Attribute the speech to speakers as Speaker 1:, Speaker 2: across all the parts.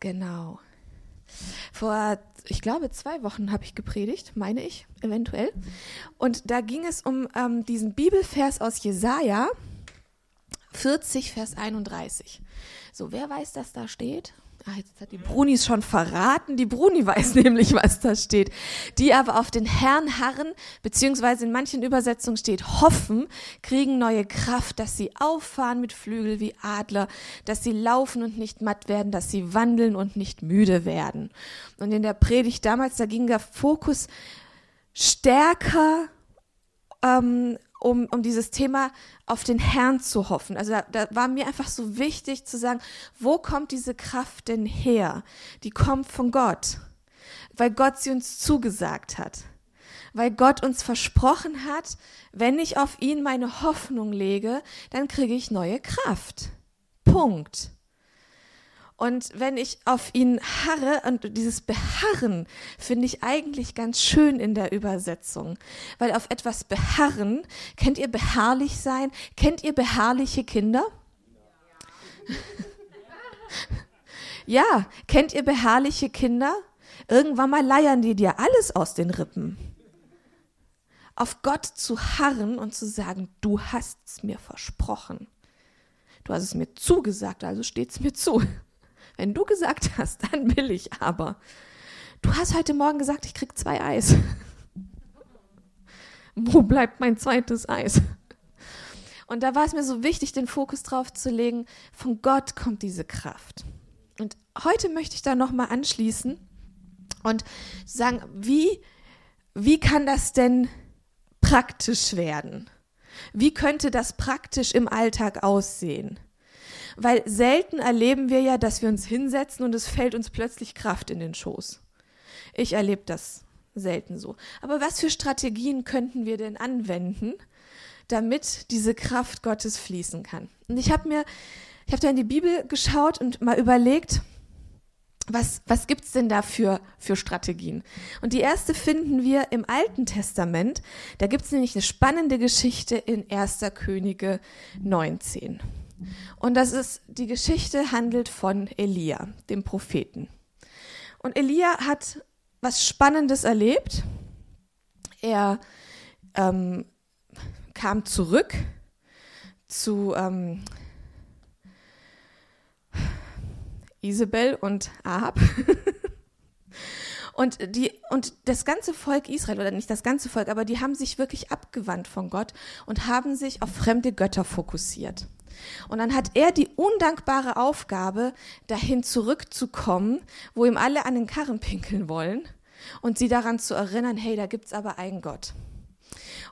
Speaker 1: Genau. Vor, ich glaube, zwei Wochen habe ich gepredigt, meine ich, eventuell. Und da ging es um ähm, diesen Bibelvers aus Jesaja 40, Vers 31. So, wer weiß, dass da steht? Ah, jetzt hat die Brunis schon verraten. Die Bruni weiß nämlich, was da steht. Die aber auf den Herrn harren, beziehungsweise in manchen Übersetzungen steht hoffen, kriegen neue Kraft, dass sie auffahren mit Flügel wie Adler, dass sie laufen und nicht matt werden, dass sie wandeln und nicht müde werden. Und in der Predigt damals, da ging der Fokus stärker ähm, um, um dieses Thema auf den Herrn zu hoffen. Also da, da war mir einfach so wichtig zu sagen, wo kommt diese Kraft denn her? Die kommt von Gott, weil Gott sie uns zugesagt hat, weil Gott uns versprochen hat, wenn ich auf ihn meine Hoffnung lege, dann kriege ich neue Kraft. Punkt. Und wenn ich auf ihn harre, und dieses Beharren finde ich eigentlich ganz schön in der Übersetzung, weil auf etwas beharren, kennt ihr beharrlich sein? Kennt ihr beharrliche Kinder? ja, kennt ihr beharrliche Kinder? Irgendwann mal leiern die dir alles aus den Rippen. Auf Gott zu harren und zu sagen, du hast es mir versprochen. Du hast es mir zugesagt, also steht es mir zu. Wenn du gesagt hast, dann will ich aber. Du hast heute Morgen gesagt, ich krieg zwei Eis. Wo bleibt mein zweites Eis? Und da war es mir so wichtig, den Fokus drauf zu legen, von Gott kommt diese Kraft. Und heute möchte ich da nochmal anschließen und sagen, wie, wie kann das denn praktisch werden? Wie könnte das praktisch im Alltag aussehen? Weil selten erleben wir ja, dass wir uns hinsetzen und es fällt uns plötzlich Kraft in den Schoß. Ich erlebe das selten so. Aber was für Strategien könnten wir denn anwenden, damit diese Kraft Gottes fließen kann? Und ich habe mir, ich habe da in die Bibel geschaut und mal überlegt, was, was gibt's denn da für, für Strategien? Und die erste finden wir im Alten Testament. Da gibt's nämlich eine spannende Geschichte in 1. Könige 19. Und das ist, die Geschichte handelt von Elia, dem Propheten. Und Elia hat was Spannendes erlebt. Er ähm, kam zurück zu ähm, Isabel und Ahab. und, die, und das ganze Volk Israel, oder nicht das ganze Volk, aber die haben sich wirklich abgewandt von Gott und haben sich auf fremde Götter fokussiert. Und dann hat er die undankbare Aufgabe, dahin zurückzukommen, wo ihm alle an den Karren pinkeln wollen und sie daran zu erinnern, hey, da gibt's aber einen Gott.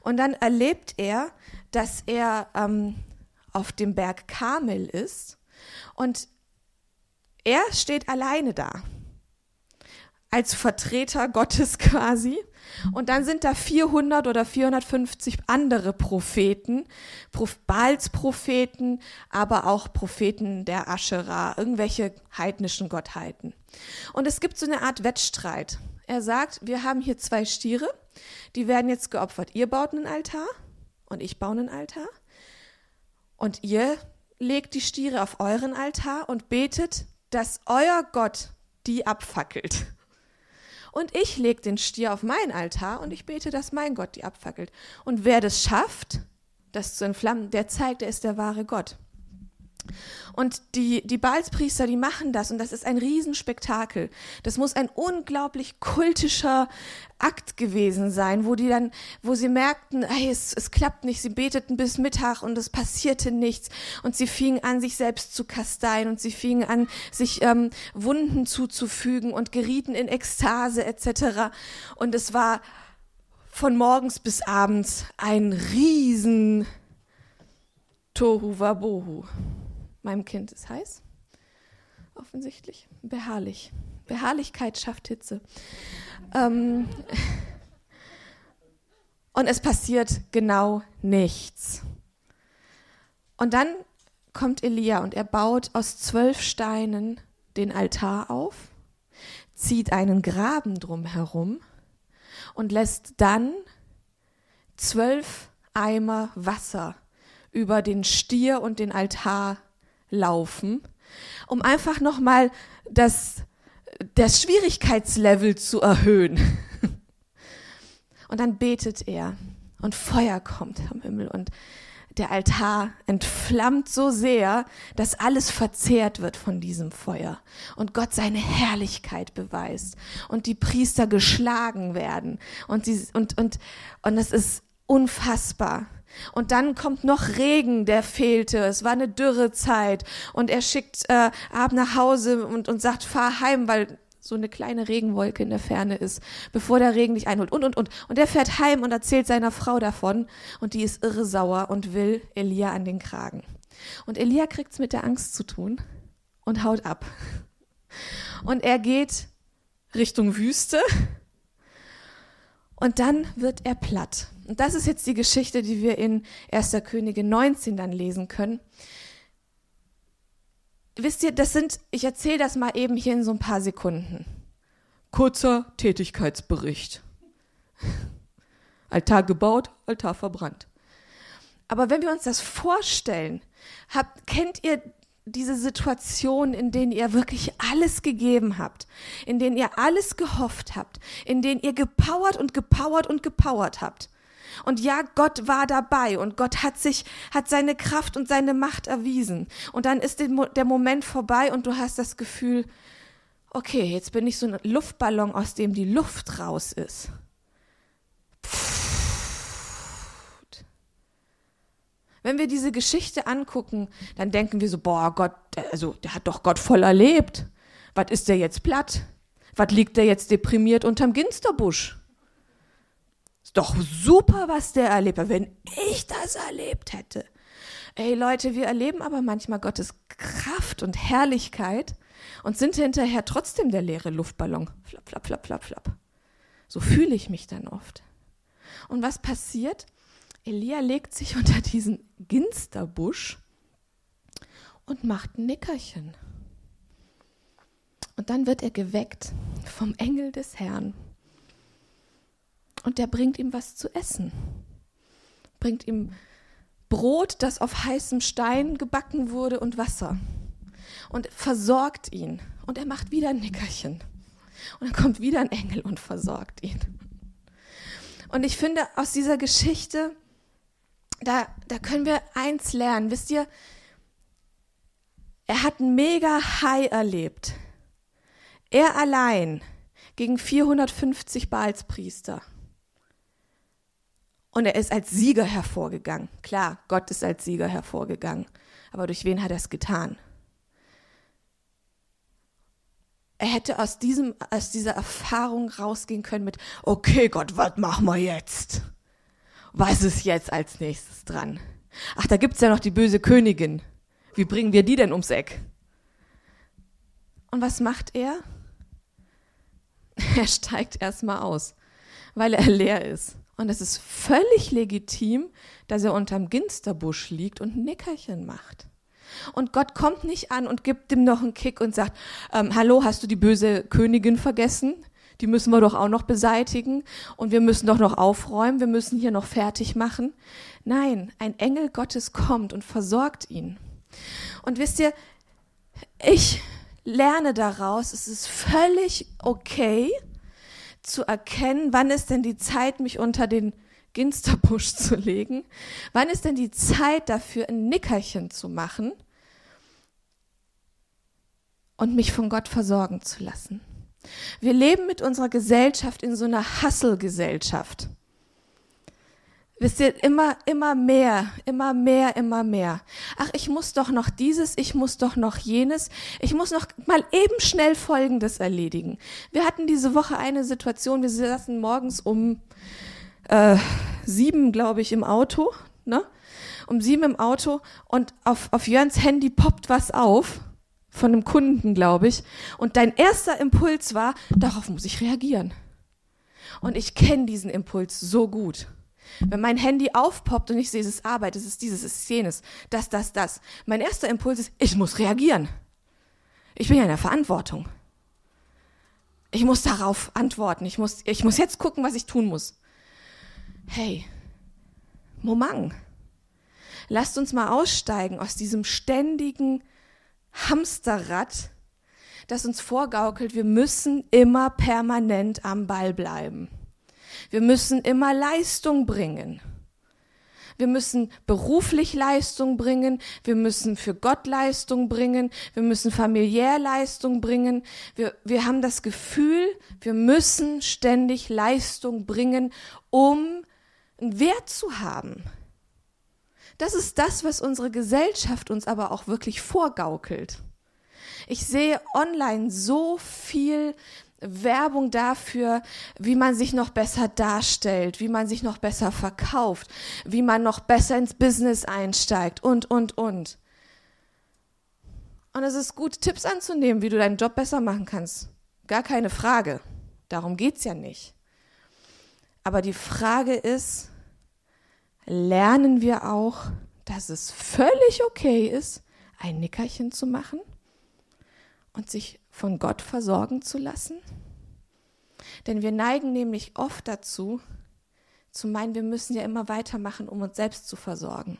Speaker 1: Und dann erlebt er, dass er ähm, auf dem Berg Karmel ist und er steht alleine da als Vertreter Gottes quasi. Und dann sind da 400 oder 450 andere Propheten, Baals Propheten, aber auch Propheten der Aschera, irgendwelche heidnischen Gottheiten. Und es gibt so eine Art Wettstreit. Er sagt, wir haben hier zwei Stiere, die werden jetzt geopfert. Ihr baut einen Altar und ich baue einen Altar. Und ihr legt die Stiere auf euren Altar und betet, dass euer Gott die abfackelt. Und ich lege den Stier auf meinen Altar und ich bete, dass mein Gott die abfackelt. Und wer das schafft, das zu entflammen, der zeigt, er ist der wahre Gott. Und die, die Balspriester, die machen das und das ist ein Riesenspektakel. Das muss ein unglaublich kultischer Akt gewesen sein, wo die dann, wo sie merkten, hey, es, es klappt nicht, sie beteten bis Mittag und es passierte nichts und sie fingen an, sich selbst zu kasteien und sie fingen an, sich ähm, Wunden zuzufügen und gerieten in Ekstase etc. Und es war von morgens bis abends ein riesen Tohu Wabohu. Meinem Kind ist heiß. Offensichtlich. Beharrlich. Beharrlichkeit schafft Hitze. Ähm und es passiert genau nichts. Und dann kommt Elia und er baut aus zwölf Steinen den Altar auf, zieht einen Graben drumherum und lässt dann zwölf Eimer Wasser über den Stier und den Altar laufen, um einfach nochmal das, das Schwierigkeitslevel zu erhöhen. Und dann betet er und Feuer kommt am Himmel und der Altar entflammt so sehr, dass alles verzehrt wird von diesem Feuer und Gott seine Herrlichkeit beweist und die Priester geschlagen werden und sie, und und und es ist unfassbar. Und dann kommt noch Regen, der fehlte. Es war eine Dürrezeit. Und er schickt äh, Ab nach Hause und, und sagt, fahr heim, weil so eine kleine Regenwolke in der Ferne ist, bevor der Regen dich einholt und, und, und. Und er fährt heim und erzählt seiner Frau davon und die ist irre sauer und will Elia an den Kragen. Und Elia kriegt's mit der Angst zu tun und haut ab. Und er geht Richtung Wüste und dann wird er platt. Und das ist jetzt die Geschichte, die wir in 1. Könige 19 dann lesen können wisst ihr, das sind, ich erzähle das mal eben hier in so ein paar Sekunden. Kurzer Tätigkeitsbericht. Altar gebaut, Altar verbrannt. Aber wenn wir uns das vorstellen, habt, kennt ihr diese Situation, in denen ihr wirklich alles gegeben habt, in denen ihr alles gehofft habt, in denen ihr gepowert und gepowert und gepowert habt. Und ja, Gott war dabei und Gott hat sich, hat seine Kraft und seine Macht erwiesen. Und dann ist der Moment vorbei und du hast das Gefühl, okay, jetzt bin ich so ein Luftballon, aus dem die Luft raus ist. Wenn wir diese Geschichte angucken, dann denken wir so, boah, Gott, also der hat doch Gott voll erlebt. Was ist der jetzt platt? Was liegt der jetzt deprimiert unterm Ginsterbusch? Doch super, was der erlebt hat, wenn ich das erlebt hätte. Ey Leute, wir erleben aber manchmal Gottes Kraft und Herrlichkeit und sind hinterher trotzdem der leere Luftballon. Flap, flap, flap, flap, flap. So fühle ich mich dann oft. Und was passiert? Elia legt sich unter diesen Ginsterbusch und macht ein Nickerchen. Und dann wird er geweckt vom Engel des Herrn und der bringt ihm was zu essen. Bringt ihm Brot, das auf heißem Stein gebacken wurde und Wasser. Und versorgt ihn. Und er macht wieder ein Nickerchen. Und dann kommt wieder ein Engel und versorgt ihn. Und ich finde, aus dieser Geschichte, da, da können wir eins lernen. Wisst ihr, er hat ein mega High erlebt. Er allein gegen 450 Baalspriester. Und er ist als Sieger hervorgegangen. Klar, Gott ist als Sieger hervorgegangen. Aber durch wen hat er es getan? Er hätte aus, diesem, aus dieser Erfahrung rausgehen können mit, okay Gott, was machen wir jetzt? Was ist jetzt als nächstes dran? Ach, da gibt's ja noch die böse Königin. Wie bringen wir die denn ums Eck? Und was macht er? Er steigt erstmal aus, weil er leer ist. Und es ist völlig legitim, dass er unterm Ginsterbusch liegt und ein Nickerchen macht. Und Gott kommt nicht an und gibt ihm noch einen Kick und sagt, ähm, hallo, hast du die böse Königin vergessen? Die müssen wir doch auch noch beseitigen und wir müssen doch noch aufräumen, wir müssen hier noch fertig machen. Nein, ein Engel Gottes kommt und versorgt ihn. Und wisst ihr, ich lerne daraus, es ist völlig okay, zu erkennen, wann ist denn die Zeit, mich unter den Ginsterbusch zu legen? Wann ist denn die Zeit dafür, ein Nickerchen zu machen und mich von Gott versorgen zu lassen? Wir leben mit unserer Gesellschaft in so einer Hasselgesellschaft. Wisst ihr, immer, immer mehr, immer mehr, immer mehr. Ach, ich muss doch noch dieses, ich muss doch noch jenes, ich muss noch mal eben schnell Folgendes erledigen. Wir hatten diese Woche eine Situation, wir saßen morgens um äh, sieben, glaube ich, im Auto, ne? Um sieben im Auto und auf, auf Jörns Handy poppt was auf von einem Kunden, glaube ich. Und dein erster Impuls war, darauf muss ich reagieren. Und ich kenne diesen Impuls so gut. Wenn mein Handy aufpoppt und ich sehe, es ist Arbeit, es ist dieses, es ist jenes, das, das, das. Mein erster Impuls ist, ich muss reagieren. Ich bin ja in der Verantwortung. Ich muss darauf antworten. Ich muss, ich muss jetzt gucken, was ich tun muss. Hey, Momang, lasst uns mal aussteigen aus diesem ständigen Hamsterrad, das uns vorgaukelt, wir müssen immer permanent am Ball bleiben. Wir müssen immer Leistung bringen. Wir müssen beruflich Leistung bringen. Wir müssen für Gott Leistung bringen. Wir müssen familiär Leistung bringen. Wir, wir haben das Gefühl, wir müssen ständig Leistung bringen, um einen Wert zu haben. Das ist das, was unsere Gesellschaft uns aber auch wirklich vorgaukelt. Ich sehe online so viel Werbung dafür, wie man sich noch besser darstellt, wie man sich noch besser verkauft, wie man noch besser ins Business einsteigt und, und, und. Und es ist gut, Tipps anzunehmen, wie du deinen Job besser machen kannst. Gar keine Frage. Darum geht es ja nicht. Aber die Frage ist, lernen wir auch, dass es völlig okay ist, ein Nickerchen zu machen und sich von Gott versorgen zu lassen? Denn wir neigen nämlich oft dazu, zu meinen, wir müssen ja immer weitermachen, um uns selbst zu versorgen.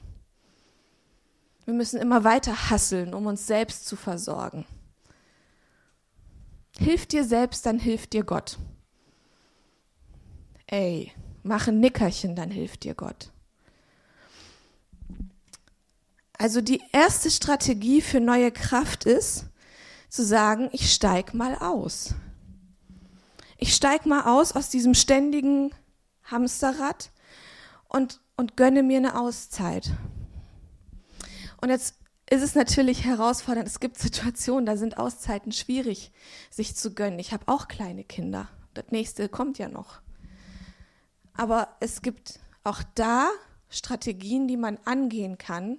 Speaker 1: Wir müssen immer weiter hasseln, um uns selbst zu versorgen. Hilf dir selbst, dann hilft dir Gott. Ey, mach ein Nickerchen, dann hilft dir Gott. Also die erste Strategie für neue Kraft ist, zu sagen, ich steig mal aus. Ich steig mal aus aus diesem ständigen Hamsterrad und, und gönne mir eine Auszeit. Und jetzt ist es natürlich herausfordernd. Es gibt Situationen, da sind Auszeiten schwierig, sich zu gönnen. Ich habe auch kleine Kinder. Das nächste kommt ja noch. Aber es gibt auch da Strategien, die man angehen kann,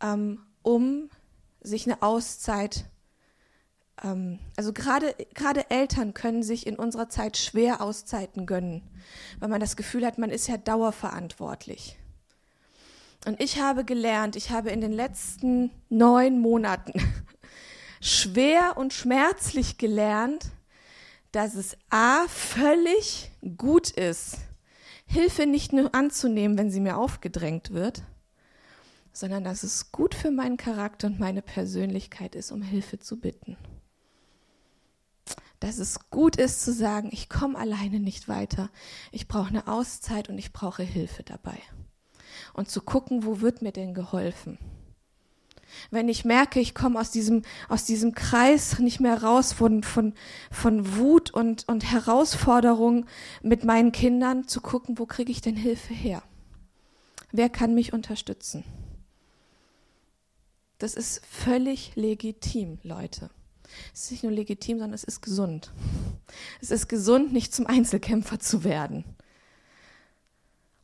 Speaker 1: ähm, um sich eine Auszeit ähm, also gerade gerade Eltern können sich in unserer Zeit schwer Auszeiten gönnen, weil man das Gefühl hat, man ist ja dauerverantwortlich. Und ich habe gelernt, ich habe in den letzten neun Monaten schwer und schmerzlich gelernt, dass es a völlig gut ist, Hilfe nicht nur anzunehmen, wenn sie mir aufgedrängt wird, sondern dass es gut für meinen Charakter und meine Persönlichkeit ist, um Hilfe zu bitten dass es gut ist zu sagen, ich komme alleine nicht weiter. Ich brauche eine Auszeit und ich brauche Hilfe dabei. Und zu gucken, wo wird mir denn geholfen? Wenn ich merke, ich komme aus diesem, aus diesem Kreis nicht mehr raus von, von, von Wut und, und Herausforderung mit meinen Kindern, zu gucken, wo kriege ich denn Hilfe her? Wer kann mich unterstützen? Das ist völlig legitim, Leute. Es ist nicht nur legitim, sondern es ist gesund. Es ist gesund, nicht zum Einzelkämpfer zu werden.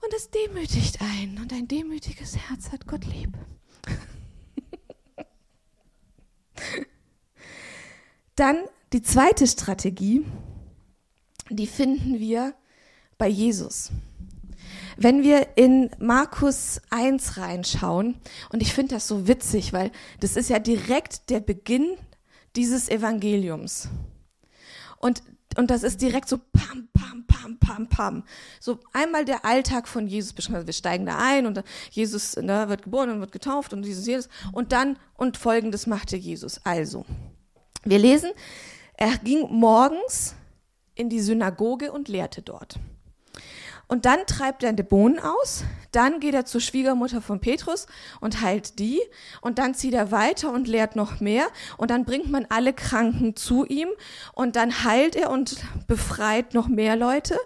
Speaker 1: Und es demütigt einen. Und ein demütiges Herz hat Gott lieb. Dann die zweite Strategie, die finden wir bei Jesus. Wenn wir in Markus 1 reinschauen, und ich finde das so witzig, weil das ist ja direkt der Beginn dieses Evangeliums. Und, und das ist direkt so pam, pam, pam, pam, pam. So einmal der Alltag von Jesus beschrieben. Also wir steigen da ein und Jesus ne, wird geboren und wird getauft und dieses, jedes. Und dann, und folgendes machte Jesus. Also, wir lesen, er ging morgens in die Synagoge und lehrte dort. Und dann treibt er Dämonen aus, dann geht er zur Schwiegermutter von Petrus und heilt die und dann zieht er weiter und lehrt noch mehr und dann bringt man alle Kranken zu ihm und dann heilt er und befreit noch mehr Leute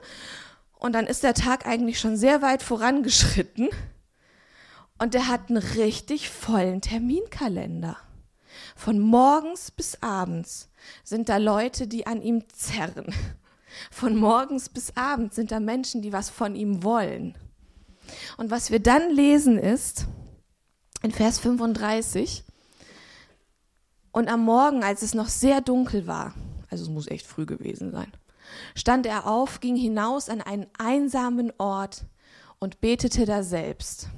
Speaker 1: und dann ist der Tag eigentlich schon sehr weit vorangeschritten und er hat einen richtig vollen Terminkalender. Von morgens bis abends sind da Leute, die an ihm zerren. Von morgens bis abends sind da Menschen, die was von ihm wollen. Und was wir dann lesen ist, in Vers 35, und am Morgen, als es noch sehr dunkel war, also es muss echt früh gewesen sein, stand er auf, ging hinaus an einen einsamen Ort und betete da selbst.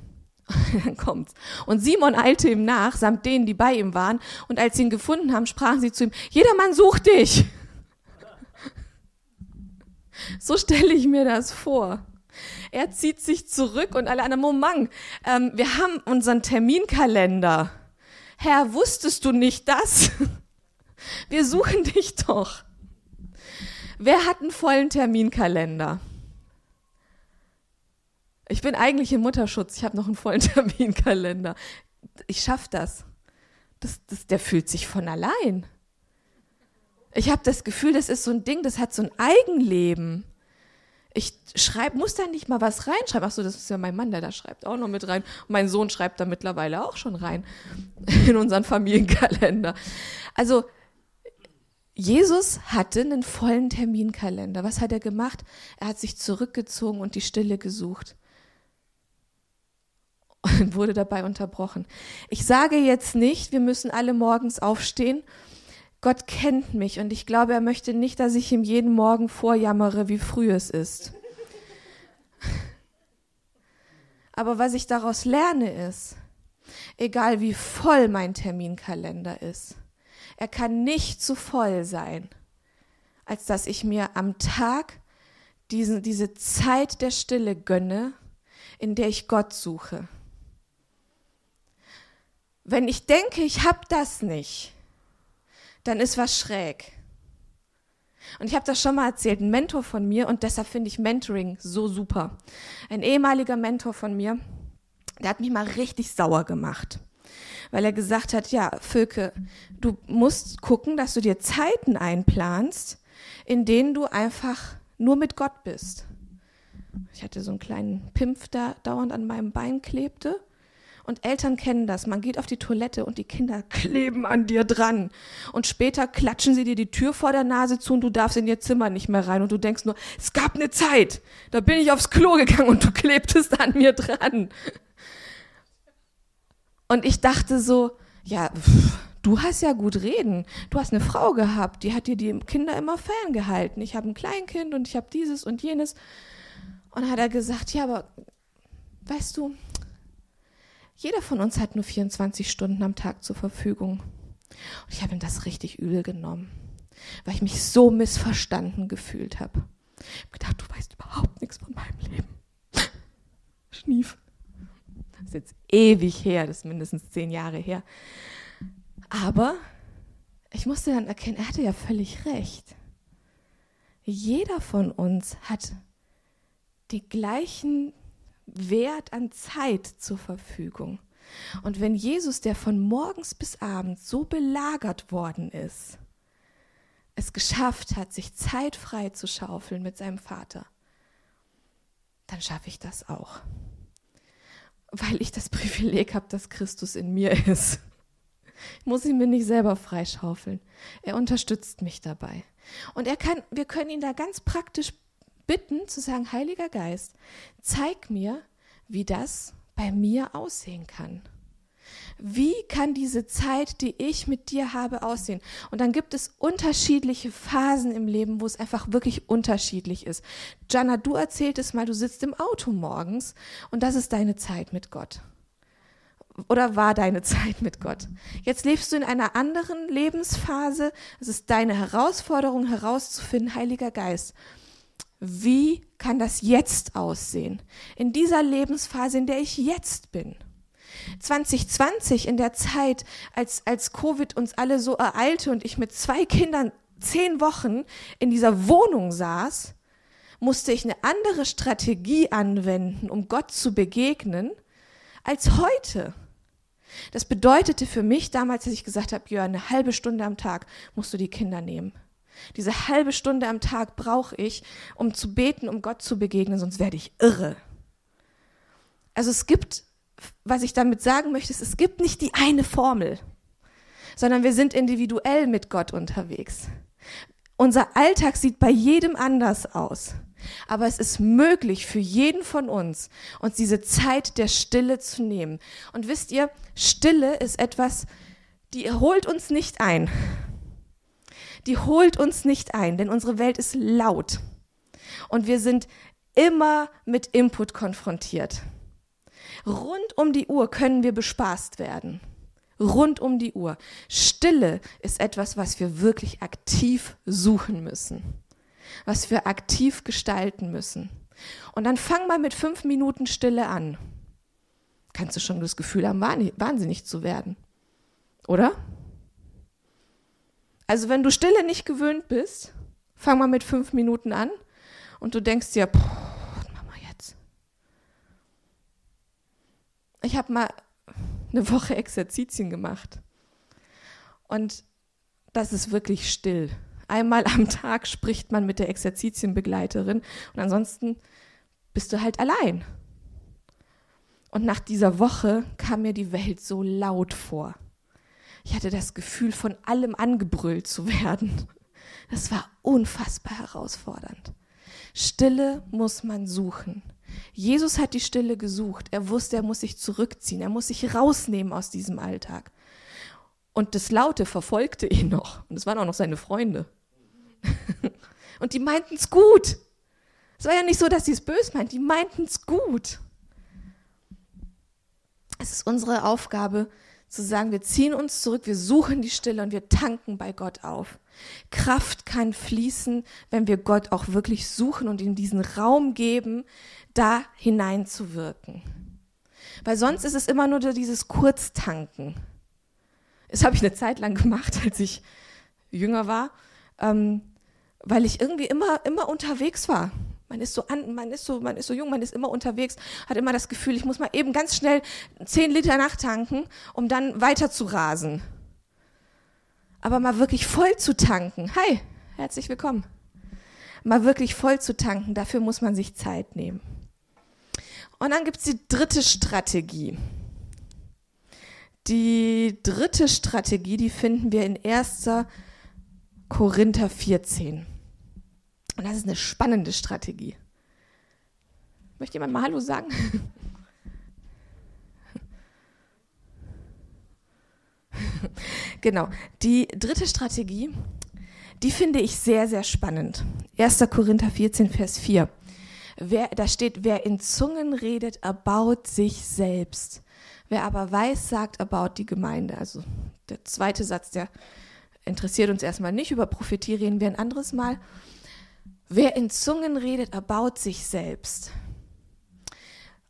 Speaker 1: dann kommt's. Und Simon eilte ihm nach, samt denen, die bei ihm waren, und als sie ihn gefunden haben, sprachen sie zu ihm, jedermann sucht dich. So stelle ich mir das vor. Er zieht sich zurück und alle anderen, Moment, ähm, wir haben unseren Terminkalender. Herr, wusstest du nicht das? Wir suchen dich doch. Wer hat einen vollen Terminkalender? Ich bin eigentlich im Mutterschutz, ich habe noch einen vollen Terminkalender. Ich schaffe das. Das, das. Der fühlt sich von allein. Ich habe das Gefühl, das ist so ein Ding, das hat so ein Eigenleben. Ich schreib, muss da nicht mal was reinschreiben. Achso, das ist ja mein Mann, der da schreibt auch noch mit rein. Mein Sohn schreibt da mittlerweile auch schon rein in unseren Familienkalender. Also Jesus hatte einen vollen Terminkalender. Was hat er gemacht? Er hat sich zurückgezogen und die Stille gesucht und wurde dabei unterbrochen. Ich sage jetzt nicht, wir müssen alle morgens aufstehen. Gott kennt mich und ich glaube, er möchte nicht, dass ich ihm jeden Morgen vorjammere, wie früh es ist. Aber was ich daraus lerne ist, egal wie voll mein Terminkalender ist, er kann nicht zu voll sein, als dass ich mir am Tag diesen, diese Zeit der Stille gönne, in der ich Gott suche. Wenn ich denke, ich habe das nicht, dann ist was schräg. Und ich habe das schon mal erzählt, ein Mentor von mir, und deshalb finde ich Mentoring so super. Ein ehemaliger Mentor von mir, der hat mich mal richtig sauer gemacht, weil er gesagt hat, ja, Völke, du musst gucken, dass du dir Zeiten einplanst, in denen du einfach nur mit Gott bist. Ich hatte so einen kleinen Pimpf, der dauernd an meinem Bein klebte. Und Eltern kennen das. Man geht auf die Toilette und die Kinder kleben an dir dran. Und später klatschen sie dir die Tür vor der Nase zu und du darfst in ihr Zimmer nicht mehr rein. Und du denkst nur, es gab eine Zeit. Da bin ich aufs Klo gegangen und du klebtest an mir dran. Und ich dachte so, ja, pff, du hast ja gut reden. Du hast eine Frau gehabt, die hat dir die Kinder immer ferngehalten. Ich habe ein Kleinkind und ich habe dieses und jenes. Und hat er gesagt, ja, aber weißt du, jeder von uns hat nur 24 Stunden am Tag zur Verfügung. Und ich habe ihm das richtig übel genommen, weil ich mich so missverstanden gefühlt habe. Ich habe gedacht, du weißt überhaupt nichts von meinem Leben. Schnief. Das ist jetzt ewig her, das ist mindestens zehn Jahre her. Aber ich musste dann erkennen, er hatte ja völlig recht. Jeder von uns hat die gleichen Wert an Zeit zur Verfügung. Und wenn Jesus, der von morgens bis abends so belagert worden ist, es geschafft hat, sich Zeit frei zu schaufeln mit seinem Vater, dann schaffe ich das auch. Weil ich das Privileg habe, dass Christus in mir ist. Ich muss ihn mir nicht selber freischaufeln. Er unterstützt mich dabei. Und er kann, wir können ihn da ganz praktisch bitten, zu sagen, Heiliger Geist, zeig mir, wie das bei mir aussehen kann. Wie kann diese Zeit, die ich mit dir habe, aussehen? Und dann gibt es unterschiedliche Phasen im Leben, wo es einfach wirklich unterschiedlich ist. Jana, du erzähltest mal, du sitzt im Auto morgens und das ist deine Zeit mit Gott. Oder war deine Zeit mit Gott? Jetzt lebst du in einer anderen Lebensphase. Es ist deine Herausforderung herauszufinden, Heiliger Geist wie kann das jetzt aussehen? In dieser Lebensphase, in der ich jetzt bin. 2020, in der Zeit, als, als Covid uns alle so ereilte und ich mit zwei Kindern zehn Wochen in dieser Wohnung saß, musste ich eine andere Strategie anwenden, um Gott zu begegnen, als heute. Das bedeutete für mich damals, dass ich gesagt habe, Jörn, eine halbe Stunde am Tag musst du die Kinder nehmen. Diese halbe Stunde am Tag brauche ich, um zu beten, um Gott zu begegnen, sonst werde ich irre. Also es gibt, was ich damit sagen möchte, ist, es gibt nicht die eine Formel, sondern wir sind individuell mit Gott unterwegs. Unser Alltag sieht bei jedem anders aus. Aber es ist möglich für jeden von uns, uns diese Zeit der Stille zu nehmen. Und wisst ihr, Stille ist etwas, die holt uns nicht ein die holt uns nicht ein, denn unsere Welt ist laut und wir sind immer mit Input konfrontiert. Rund um die Uhr können wir bespaßt werden. Rund um die Uhr. Stille ist etwas, was wir wirklich aktiv suchen müssen, was wir aktiv gestalten müssen. Und dann fang mal mit fünf Minuten Stille an. Kannst du schon das Gefühl haben, wahnsinnig zu werden. Oder? Also wenn du Stille nicht gewöhnt bist, fang mal mit fünf Minuten an und du denkst dir, was machen wir jetzt? Ich habe mal eine Woche Exerzitien gemacht und das ist wirklich still. Einmal am Tag spricht man mit der Exerzitienbegleiterin und ansonsten bist du halt allein. Und nach dieser Woche kam mir die Welt so laut vor. Ich hatte das Gefühl, von allem angebrüllt zu werden. Das war unfassbar herausfordernd. Stille muss man suchen. Jesus hat die Stille gesucht. Er wusste, er muss sich zurückziehen. Er muss sich rausnehmen aus diesem Alltag. Und das Laute verfolgte ihn noch. Und es waren auch noch seine Freunde. Und die meinten es gut. Es war ja nicht so, dass sie es böse meinten. Die meinten es gut. Es ist unsere Aufgabe, zu sagen, wir ziehen uns zurück, wir suchen die Stille und wir tanken bei Gott auf. Kraft kann fließen, wenn wir Gott auch wirklich suchen und ihm diesen Raum geben, da hineinzuwirken. Weil sonst ist es immer nur dieses Kurztanken. Das habe ich eine Zeit lang gemacht, als ich jünger war, ähm, weil ich irgendwie immer, immer unterwegs war. Man ist so an, man ist so, man ist so jung, man ist immer unterwegs, hat immer das Gefühl, ich muss mal eben ganz schnell zehn Liter nachtanken, um dann weiter zu rasen. Aber mal wirklich voll zu tanken. Hi, herzlich willkommen. Mal wirklich voll zu tanken, dafür muss man sich Zeit nehmen. Und dann gibt es die dritte Strategie. Die dritte Strategie, die finden wir in 1. Korinther 14. Und das ist eine spannende Strategie. Möchte jemand mal Hallo sagen? genau. Die dritte Strategie, die finde ich sehr, sehr spannend. 1. Korinther 14, Vers 4. Wer, da steht, wer in Zungen redet, erbaut sich selbst. Wer aber weiß, sagt, erbaut die Gemeinde. Also der zweite Satz, der interessiert uns erstmal nicht. Über Prophetie reden wir ein anderes Mal. Wer in Zungen redet, erbaut sich selbst.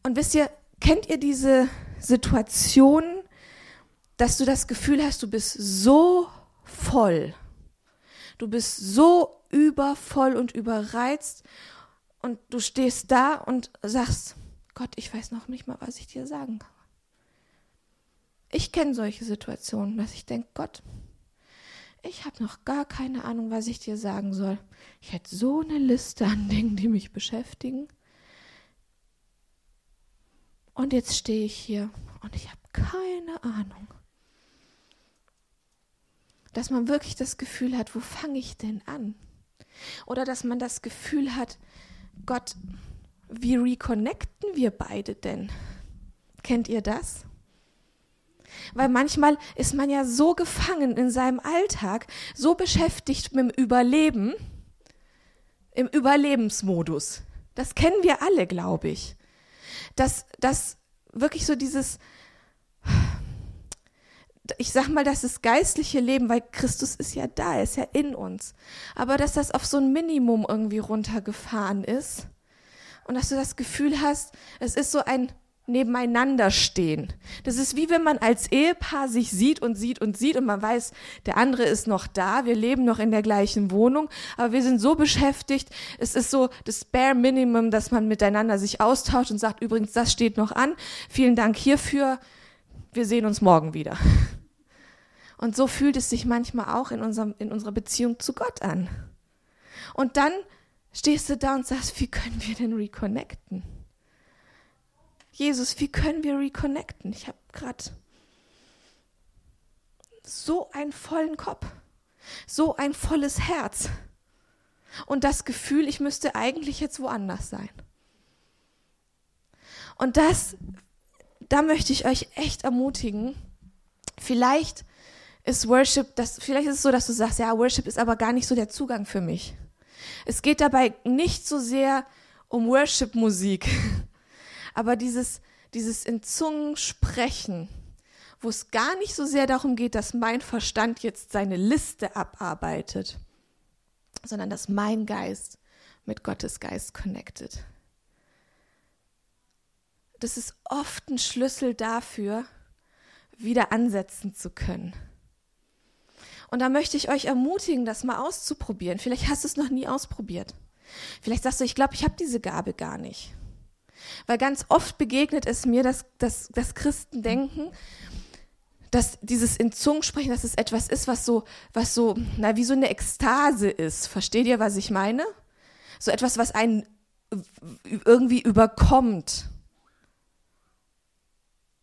Speaker 1: Und wisst ihr, kennt ihr diese Situation, dass du das Gefühl hast, du bist so voll, du bist so übervoll und überreizt und du stehst da und sagst, Gott, ich weiß noch nicht mal, was ich dir sagen kann. Ich kenne solche Situationen, dass ich denke, Gott, ich habe noch gar keine Ahnung, was ich dir sagen soll. Ich hätte so eine Liste an Dingen, die mich beschäftigen. Und jetzt stehe ich hier und ich habe keine Ahnung. Dass man wirklich das Gefühl hat, wo fange ich denn an? Oder dass man das Gefühl hat, Gott, wie reconnecten wir beide denn? Kennt ihr das? Weil manchmal ist man ja so gefangen in seinem Alltag, so beschäftigt mit dem Überleben, im Überlebensmodus. Das kennen wir alle, glaube ich. Dass, dass wirklich so dieses, ich sag mal, das ist geistliche Leben, weil Christus ist ja da, ist ja in uns. Aber dass das auf so ein Minimum irgendwie runtergefahren ist und dass du das Gefühl hast, es ist so ein nebeneinander stehen. Das ist wie wenn man als Ehepaar sich sieht und sieht und sieht und man weiß, der andere ist noch da, wir leben noch in der gleichen Wohnung, aber wir sind so beschäftigt, es ist so das bare minimum, dass man miteinander sich austauscht und sagt, übrigens, das steht noch an, vielen Dank hierfür, wir sehen uns morgen wieder. Und so fühlt es sich manchmal auch in, unserem, in unserer Beziehung zu Gott an. Und dann stehst du da und sagst, wie können wir denn reconnecten? Jesus, wie können wir reconnecten? Ich habe gerade so einen vollen Kopf, so ein volles Herz und das Gefühl, ich müsste eigentlich jetzt woanders sein. Und das, da möchte ich euch echt ermutigen. Vielleicht ist Worship, das, vielleicht ist es so, dass du sagst, ja, Worship ist aber gar nicht so der Zugang für mich. Es geht dabei nicht so sehr um Worship-Musik, aber dieses, dieses in Zungen sprechen, wo es gar nicht so sehr darum geht, dass mein Verstand jetzt seine Liste abarbeitet, sondern dass mein Geist mit Gottes Geist connected. Das ist oft ein Schlüssel dafür, wieder ansetzen zu können. Und da möchte ich euch ermutigen, das mal auszuprobieren. Vielleicht hast du es noch nie ausprobiert. Vielleicht sagst du, ich glaube, ich habe diese Gabe gar nicht. Weil ganz oft begegnet es mir, dass, dass, dass Christen denken, dass dieses in Zungen sprechen, dass es etwas ist, was so, was so, na, wie so eine Ekstase ist. Versteht ihr, was ich meine? So etwas, was einen irgendwie überkommt.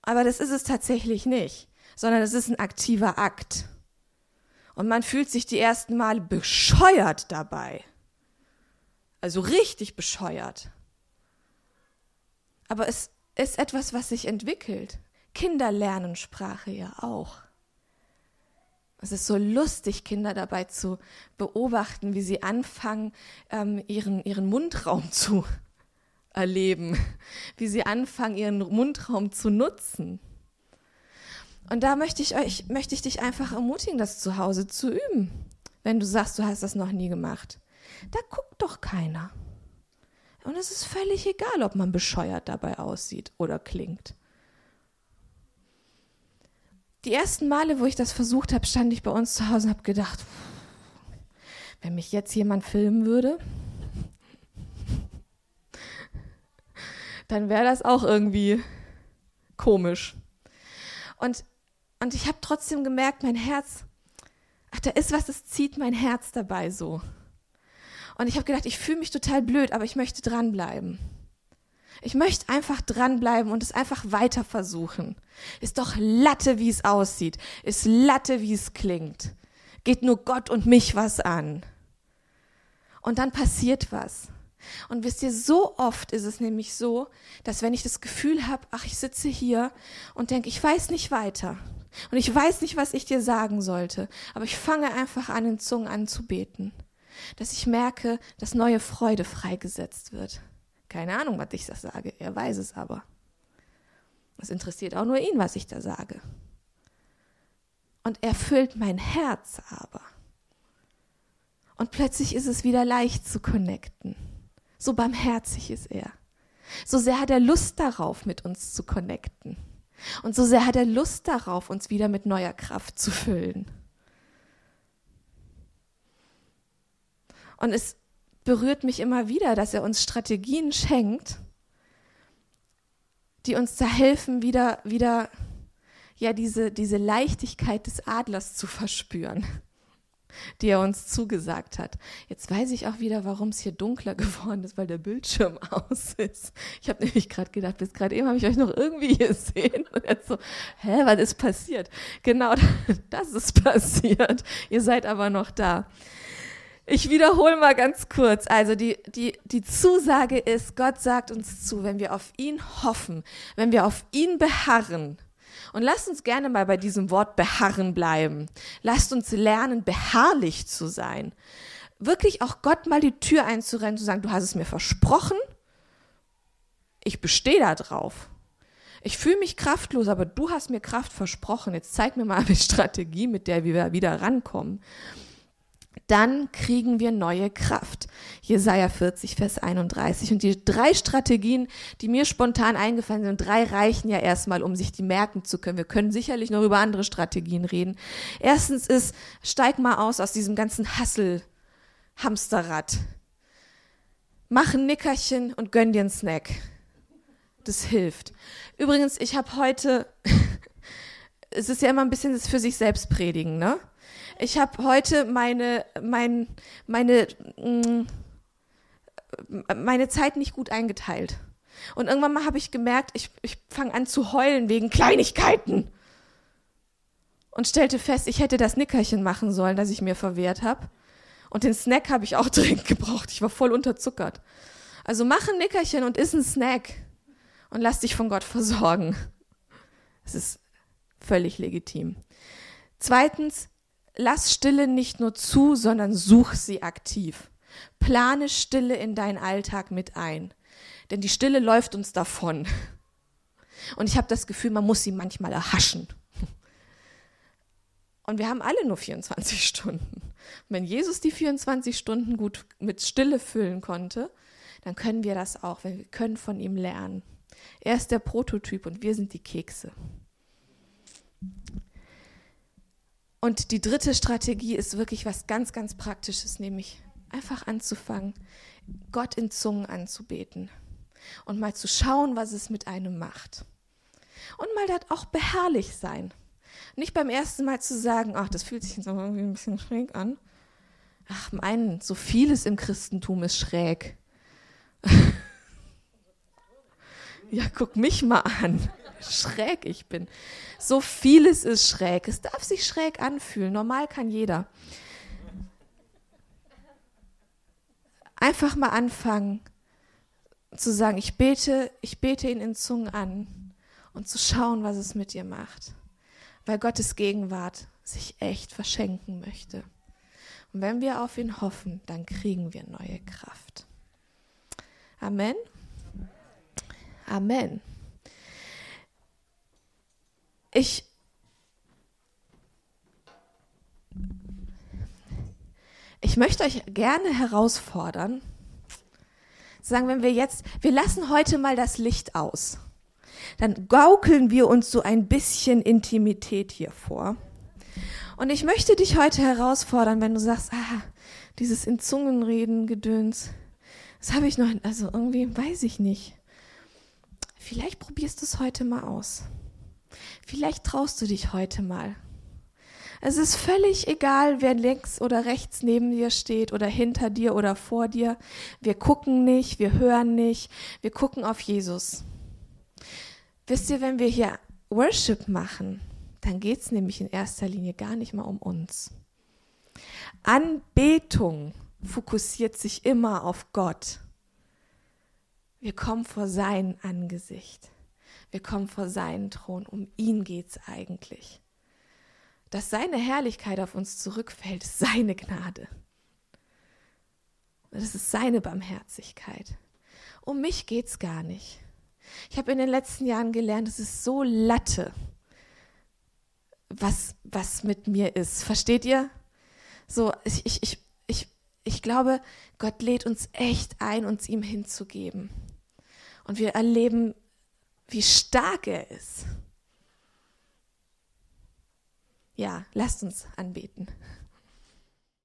Speaker 1: Aber das ist es tatsächlich nicht, sondern es ist ein aktiver Akt. Und man fühlt sich die ersten Male bescheuert dabei. Also richtig bescheuert. Aber es ist etwas, was sich entwickelt. Kinder lernen Sprache ja auch. Es ist so lustig, Kinder dabei zu beobachten, wie sie anfangen, ähm, ihren, ihren Mundraum zu erleben, wie sie anfangen, ihren Mundraum zu nutzen. Und da möchte ich euch, möchte ich dich einfach ermutigen, das zu Hause zu üben. Wenn du sagst, du hast das noch nie gemacht. Da guckt doch keiner. Und es ist völlig egal, ob man bescheuert dabei aussieht oder klingt. Die ersten Male, wo ich das versucht habe, stand ich bei uns zu Hause und habe gedacht, wenn mich jetzt jemand filmen würde, dann wäre das auch irgendwie komisch. Und, und ich habe trotzdem gemerkt, mein Herz, ach, da ist was, das zieht mein Herz dabei so. Und ich habe gedacht, ich fühle mich total blöd, aber ich möchte dranbleiben. Ich möchte einfach dranbleiben und es einfach weiter versuchen. Ist doch Latte, wie es aussieht. Ist Latte, wie es klingt. Geht nur Gott und mich was an. Und dann passiert was. Und wisst ihr, so oft ist es nämlich so, dass wenn ich das Gefühl habe, ach, ich sitze hier und denke, ich weiß nicht weiter. Und ich weiß nicht, was ich dir sagen sollte. Aber ich fange einfach an, in Zungen anzubeten. Dass ich merke, dass neue Freude freigesetzt wird. Keine Ahnung, was ich das sage. Er weiß es aber. Es interessiert auch nur ihn, was ich da sage. Und er füllt mein Herz aber. Und plötzlich ist es wieder leicht zu connecten. So barmherzig ist er. So sehr hat er Lust darauf, mit uns zu connecten. Und so sehr hat er Lust darauf, uns wieder mit neuer Kraft zu füllen. Und es berührt mich immer wieder, dass er uns Strategien schenkt, die uns da helfen, wieder, wieder ja, diese, diese Leichtigkeit des Adlers zu verspüren, die er uns zugesagt hat. Jetzt weiß ich auch wieder, warum es hier dunkler geworden ist, weil der Bildschirm aus ist. Ich habe nämlich gerade gedacht, bis gerade eben habe ich euch noch irgendwie gesehen. Und jetzt so, hä, was ist passiert? Genau, das ist passiert. Ihr seid aber noch da. Ich wiederhole mal ganz kurz. Also die, die, die Zusage ist, Gott sagt uns zu, wenn wir auf ihn hoffen, wenn wir auf ihn beharren. Und lasst uns gerne mal bei diesem Wort beharren bleiben. Lasst uns lernen, beharrlich zu sein. Wirklich auch Gott mal die Tür einzurennen, zu sagen, du hast es mir versprochen, ich bestehe da drauf. Ich fühle mich kraftlos, aber du hast mir Kraft versprochen. Jetzt zeig mir mal eine Strategie, mit der wir wieder rankommen dann kriegen wir neue Kraft. Jesaja 40, Vers 31. Und die drei Strategien, die mir spontan eingefallen sind, drei reichen ja erstmal, um sich die merken zu können. Wir können sicherlich noch über andere Strategien reden. Erstens ist, steig mal aus aus diesem ganzen Hassel-Hamsterrad. Mach ein Nickerchen und gönn dir einen Snack. Das hilft. Übrigens, ich habe heute, es ist ja immer ein bisschen das für sich selbst predigen, ne? Ich habe heute meine, mein, meine, mm, meine Zeit nicht gut eingeteilt. Und irgendwann mal habe ich gemerkt, ich, ich fange an zu heulen wegen Kleinigkeiten. Und stellte fest, ich hätte das Nickerchen machen sollen, das ich mir verwehrt habe. Und den Snack habe ich auch dringend gebraucht. Ich war voll unterzuckert. Also mach ein Nickerchen und iss einen Snack. Und lass dich von Gott versorgen. Es ist völlig legitim. Zweitens, Lass Stille nicht nur zu, sondern such sie aktiv. Plane Stille in deinen Alltag mit ein. Denn die Stille läuft uns davon. Und ich habe das Gefühl, man muss sie manchmal erhaschen. Und wir haben alle nur 24 Stunden. wenn Jesus die 24 Stunden gut mit Stille füllen konnte, dann können wir das auch. Wir können von ihm lernen. Er ist der Prototyp und wir sind die Kekse. Und die dritte Strategie ist wirklich was ganz, ganz Praktisches, nämlich einfach anzufangen, Gott in Zungen anzubeten und mal zu schauen, was es mit einem macht. Und mal das auch beharrlich sein. Nicht beim ersten Mal zu sagen, ach, das fühlt sich jetzt aber irgendwie ein bisschen schräg an. Ach, mein, so vieles im Christentum ist schräg. ja, guck mich mal an. Schräg ich bin. So vieles ist schräg. Es darf sich schräg anfühlen. Normal kann jeder. Einfach mal anfangen zu sagen, ich bete, ich bete ihn in Zungen an und zu schauen, was es mit dir macht. Weil Gottes Gegenwart sich echt verschenken möchte. Und wenn wir auf ihn hoffen, dann kriegen wir neue Kraft. Amen. Amen. Ich Ich möchte euch gerne herausfordern, sagen, wenn wir jetzt, wir lassen heute mal das Licht aus, dann gaukeln wir uns so ein bisschen Intimität hier vor. Und ich möchte dich heute herausfordern, wenn du sagst, ah, dieses in Zungen reden, Gedöns, das habe ich noch, also irgendwie weiß ich nicht. Vielleicht probierst du es heute mal aus. Vielleicht traust du dich heute mal. Es ist völlig egal, wer links oder rechts neben dir steht oder hinter dir oder vor dir. Wir gucken nicht, wir hören nicht, wir gucken auf Jesus. Wisst ihr, wenn wir hier Worship machen, dann geht es nämlich in erster Linie gar nicht mal um uns. Anbetung fokussiert sich immer auf Gott. Wir kommen vor sein Angesicht. Wir kommen vor seinen Thron. Um ihn geht es eigentlich dass seine Herrlichkeit auf uns zurückfällt, ist seine Gnade. Das ist seine Barmherzigkeit. Um mich geht es gar nicht. Ich habe in den letzten Jahren gelernt, es ist so Latte, was, was mit mir ist. Versteht ihr? So, ich, ich, ich, ich, ich glaube, Gott lädt uns echt ein, uns ihm hinzugeben. Und wir erleben, wie stark er ist. Ja, lasst uns anbeten.